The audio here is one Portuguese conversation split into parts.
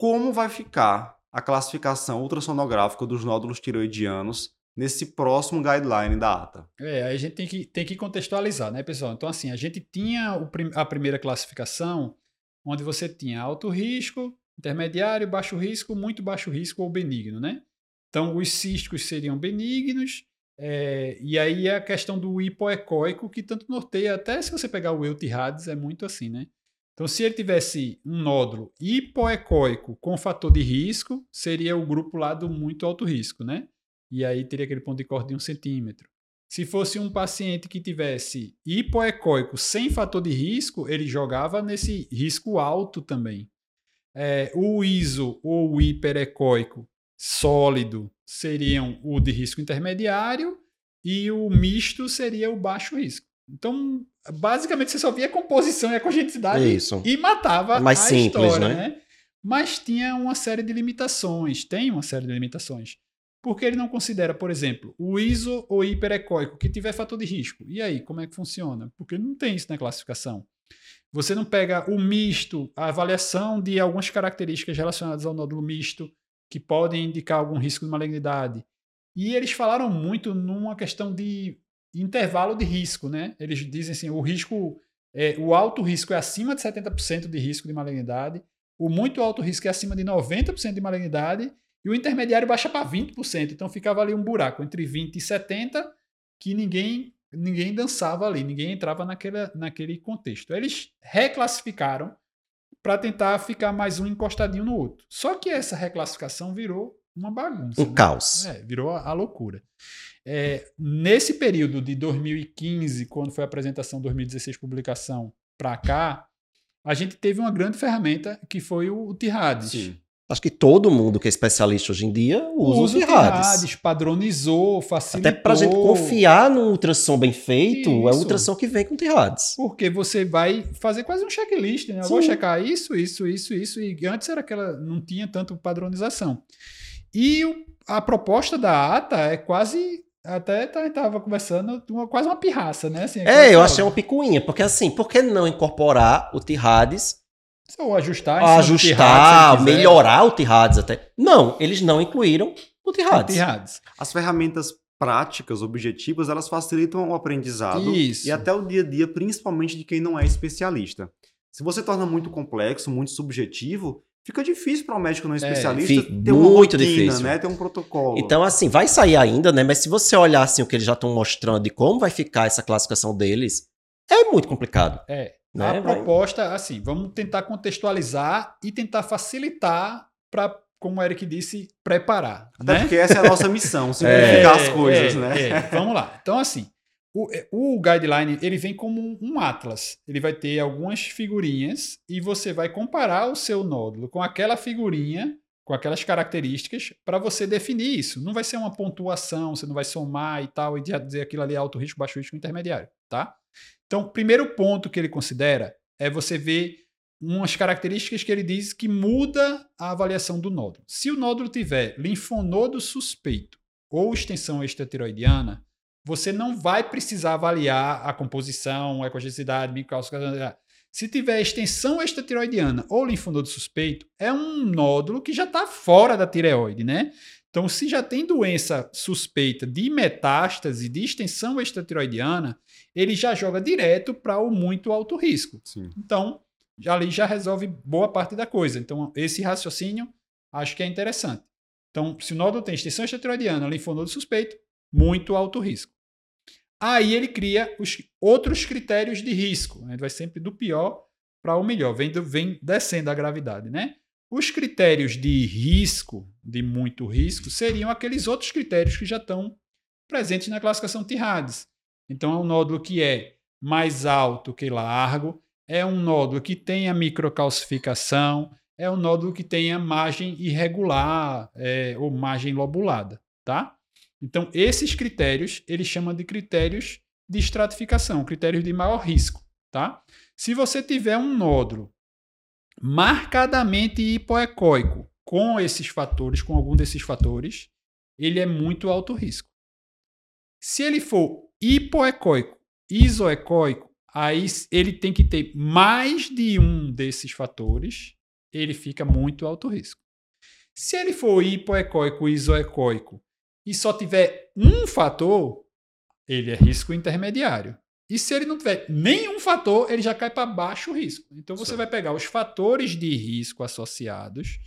como vai ficar a classificação ultrassonográfica dos nódulos tiroidianos nesse próximo guideline da ATA. É, a gente tem que, tem que contextualizar, né, pessoal? Então, assim, a gente tinha o, a primeira classificação, onde você tinha alto risco, intermediário, baixo risco, muito baixo risco ou benigno, né? Então, os císticos seriam benignos, é, e aí a questão do hipoecóico, que tanto norteia, até se você pegar o Eutirades, é muito assim, né? Então, se ele tivesse um nódulo hipoecóico com fator de risco, seria o grupo lá do muito alto risco, né? E aí teria aquele ponto de corte de um centímetro. Se fosse um paciente que tivesse hipoecóico sem fator de risco, ele jogava nesse risco alto também. É, o ISO ou o hiperecóico sólido seriam o de risco intermediário e o misto seria o baixo risco. Então, basicamente, você só via a composição e a congenitalidade Isso. e matava É mais a simples, história, né? né? Mas tinha uma série de limitações, tem uma série de limitações. Porque ele não considera, por exemplo, o iso ou hiperecóico que tiver fator de risco. E aí, como é que funciona? Porque não tem isso na classificação. Você não pega o misto, a avaliação de algumas características relacionadas ao nódulo misto que podem indicar algum risco de malignidade. E eles falaram muito numa questão de intervalo de risco, né? Eles dizem assim, o risco, é, o alto risco é acima de 70% de risco de malignidade, o muito alto risco é acima de 90% de malignidade e o intermediário baixa para 20%. Então ficava ali um buraco entre 20 e 70 que ninguém ninguém dançava ali, ninguém entrava naquele, naquele contexto. Eles reclassificaram para tentar ficar mais um encostadinho no outro. Só que essa reclassificação virou uma bagunça. Um né? caos. É, virou a, a loucura. É, nesse período de 2015, quando foi a apresentação 2016 publicação para cá, a gente teve uma grande ferramenta que foi o, o Tirades. Sim. Acho que todo mundo que é especialista hoje em dia usa, Usa o o Tirades. Tirades, padronizou, facilitou. Até pra gente confiar num ultrassom bem feito, é o Isso. ultrassom que vem com Tirades. Porque você vai fazer quase um checklist, né? Eu vou checar isso, isso, isso, isso. E antes era aquela. não tinha tanto padronização. E o- a proposta da ATA é quase. Até estava conversando, uma, quase uma pirraça, né? Assim, É, eu aquela- achei uma picuinha, porque assim, por que não incorporar o Tirades, Ou ajustar, ajustar, quiser. melhorar o Tirades até? Não, eles não incluíram o O Tirades. Tirades. As ferramentas práticas, objetivas, elas facilitam o aprendizado Isso. e até o dia a dia, principalmente de quem não é especialista. Se você torna muito complexo, muito subjetivo, fica difícil para um médico não especialista fica ter uma muito rotina, difícil. né? Ter um protocolo. Então, assim, vai sair ainda, né? Mas se você olhar assim, o que eles já estão mostrando de como vai ficar essa classificação deles, é muito complicado. É. Né? A Vai- proposta, assim, vamos tentar contextualizar e tentar facilitar para, como o Eric disse, preparar. Até né? porque essa é a nossa missão, simplificar as coisas, é, né? é. Vamos lá. Então, assim, o, o guideline ele vem como um, atlas. Ele vai ter algumas figurinhas e você vai comparar o seu nódulo com aquela figurinha, com aquelas características, para você definir isso. Não vai ser uma pontuação, você não vai somar e tal, e dizer aquilo ali é alto risco, baixo risco, intermediário, tá? Então, o primeiro ponto que ele considera é você ver umas características que ele diz que muda a avaliação do nódulo. Se o nódulo tiver linfonodo suspeito ou extensão extratiroidiana, você não vai precisar avaliar a composição, a ecogenicidade, microcálcio. Se tiver extensão extratiroidiana ou linfonodo suspeito, é um nódulo que já está fora da tireoide, né? Então, se já tem doença suspeita de metástase, de extensão extratiroidiana, ele já joga direto para o muito alto risco. Sim. Então, já ali já resolve boa parte da coisa. Então, esse raciocínio acho que é interessante. Então, se o nódulo tem extensão extratiroidiana, linfonodo suspeito, muito alto risco. Aí ele cria os outros critérios de risco. né? Ele vai sempre do pior para o melhor, vem, do- vem descendo a gravidade, né? Os critérios de risco, de muito risco, seriam aqueles outros critérios que já estão presentes na classificação Tirades. Então, é um nódulo que é mais alto que largo, é um nódulo que tenha microcalcificação, é um nódulo que tenha margem irregular é, ou margem lobulada, tá? Então, esses critérios, ele chama de critérios de estratificação, critérios de maior risco, tá? Se você tiver um nódulo marcadamente hipoecóico com esses fatores, com algum desses fatores, ele é muito alto risco. Se ele for hipoecóico, isoecóico, aí ele tem que ter mais de um desses fatores ele fica muito alto risco. Se ele for hipoecóico isoecóico e só tiver um fator, ele é risco intermediário. E se ele não tiver nenhum fator, ele já cai para baixo risco. Então você Certo. vai pegar os fatores de risco associados,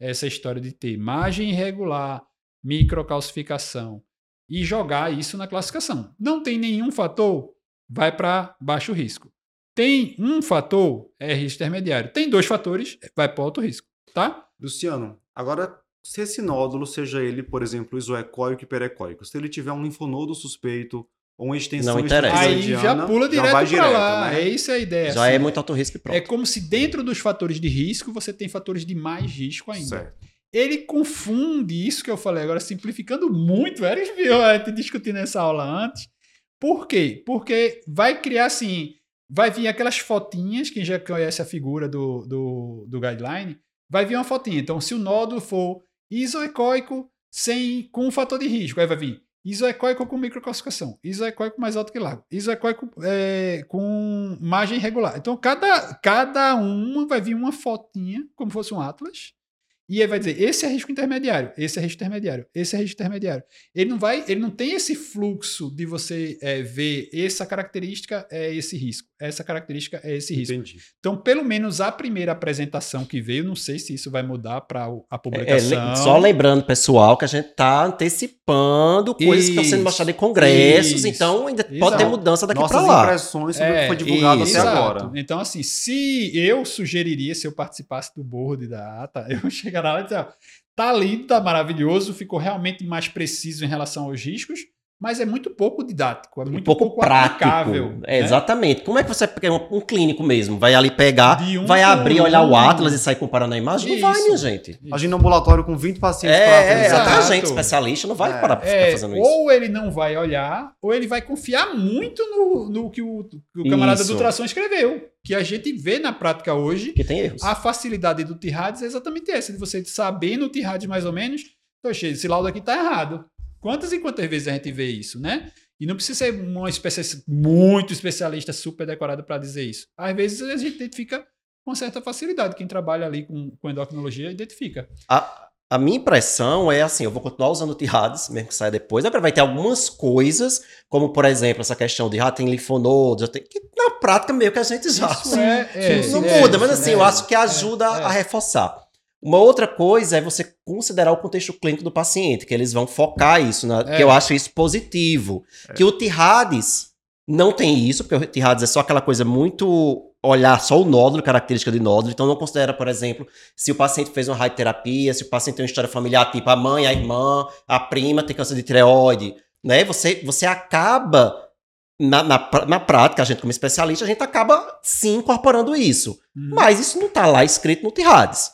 essa história de ter margem irregular, microcalcificação, e jogar isso na classificação. Não tem nenhum fator, vai para baixo risco. Tem um fator, é risco intermediário. Tem dois fatores, vai para alto risco, tá? Luciano, agora, se esse nódulo, seja ele, por exemplo, isoecóico e hiperecóico, se ele tiver um linfonodo suspeito ou uma extensão Não interessa. Aí já pula direto vai para lá. né? É isso a ideia. Já assim. é muito alto risco e pronto. É como se dentro dos fatores de risco você tem fatores de mais risco ainda. Certo. Ele confunde isso que eu falei agora, simplificando muito. Eles viu a gente discutindo essa aula antes. Por quê? Porque vai criar assim. Vai vir aquelas fotinhas, quem já conhece a figura do, do, do guideline, vai vir uma fotinha. Então, se o nódulo for isoecóico sem, com um fator de risco, aí vai vir isoecóico com microcalcificação, isoecóico mais alto que largo, isoecóico é, com margem irregular. Então, cada, cada uma vai vir uma fotinha, como fosse um atlas, e aí vai dizer, esse é risco intermediário, esse é risco intermediário, esse é risco intermediário. Ele não vai, ele não tem esse fluxo de você é, ver essa característica é esse risco, essa característica é esse risco. Entendi. Então, pelo menos a primeira apresentação que veio, não sei se isso vai mudar para a É, le- publicação. só lembrando, pessoal, que a gente tá antecipando coisas que estão sendo Isso, mostradas em congressos, isso, então ainda pode exato. ter mudança daqui para lá. impressões sobre o que É, foi divulgado isso. até Exato. agora. Então, assim, se eu sugeriria, se eu participasse do board da ATA, eu chegaria lá e dizer, ó, tá lindo, tá maravilhoso, ficou realmente mais preciso em relação aos riscos, mas é muito pouco didático, é Um muito pouco, prático. aplicável. É, né? Exatamente. Como é que você pega um, um clínico mesmo? Vai ali pegar, um vai abrir, olhar o um. Atlas e sair comparando a imagem? Não vai, Isso. minha gente. Imagina um ambulatório com 20 pacientes para É, é, apresentar. até a gente, especialista, não vai É. parar pra ficar É, fazendo isso. ou ele não vai olhar, ou ele vai confiar muito no, no que, o, o camarada Isso. do Tração escreveu. Que a gente vê na prática hoje, Que tem erros. a facilidade do Tirades é exatamente essa, de você saber no Tirades mais ou menos, esse laudo aqui tá errado. Quantas e quantas vezes a gente vê isso, né? E não precisa ser uma especialista, muito especialista, super decorado para dizer isso. Às vezes a gente identifica com certa facilidade. Quem trabalha ali com, com endocrinologia identifica. A, a minha impressão é assim, eu vou continuar usando o Tirades, mesmo que saia depois. Agora vai ter algumas coisas, como por exemplo, essa questão de ah, tem linfonodos, que na prática meio que a gente já Isso é- é- não é- muda, mas assim, é- eu acho que ajuda é- a reforçar. Uma outra coisa é você considerar o contexto clínico do paciente, que eles vão focar isso, né? É. que eu acho isso positivo. Que o Tirades não tem isso, porque o Tirades é só aquela coisa muito olhar só o nódulo, característica de nódulo, então não considera, por exemplo, se o paciente fez uma radioterapia, se o paciente tem uma história familiar, tipo a mãe, a irmã, a prima tem câncer de tireoide, né? Você, você acaba na, na, na prática, a gente como especialista, a gente acaba sim incorporando isso. Uhum. Mas isso não tá lá escrito no Tirades.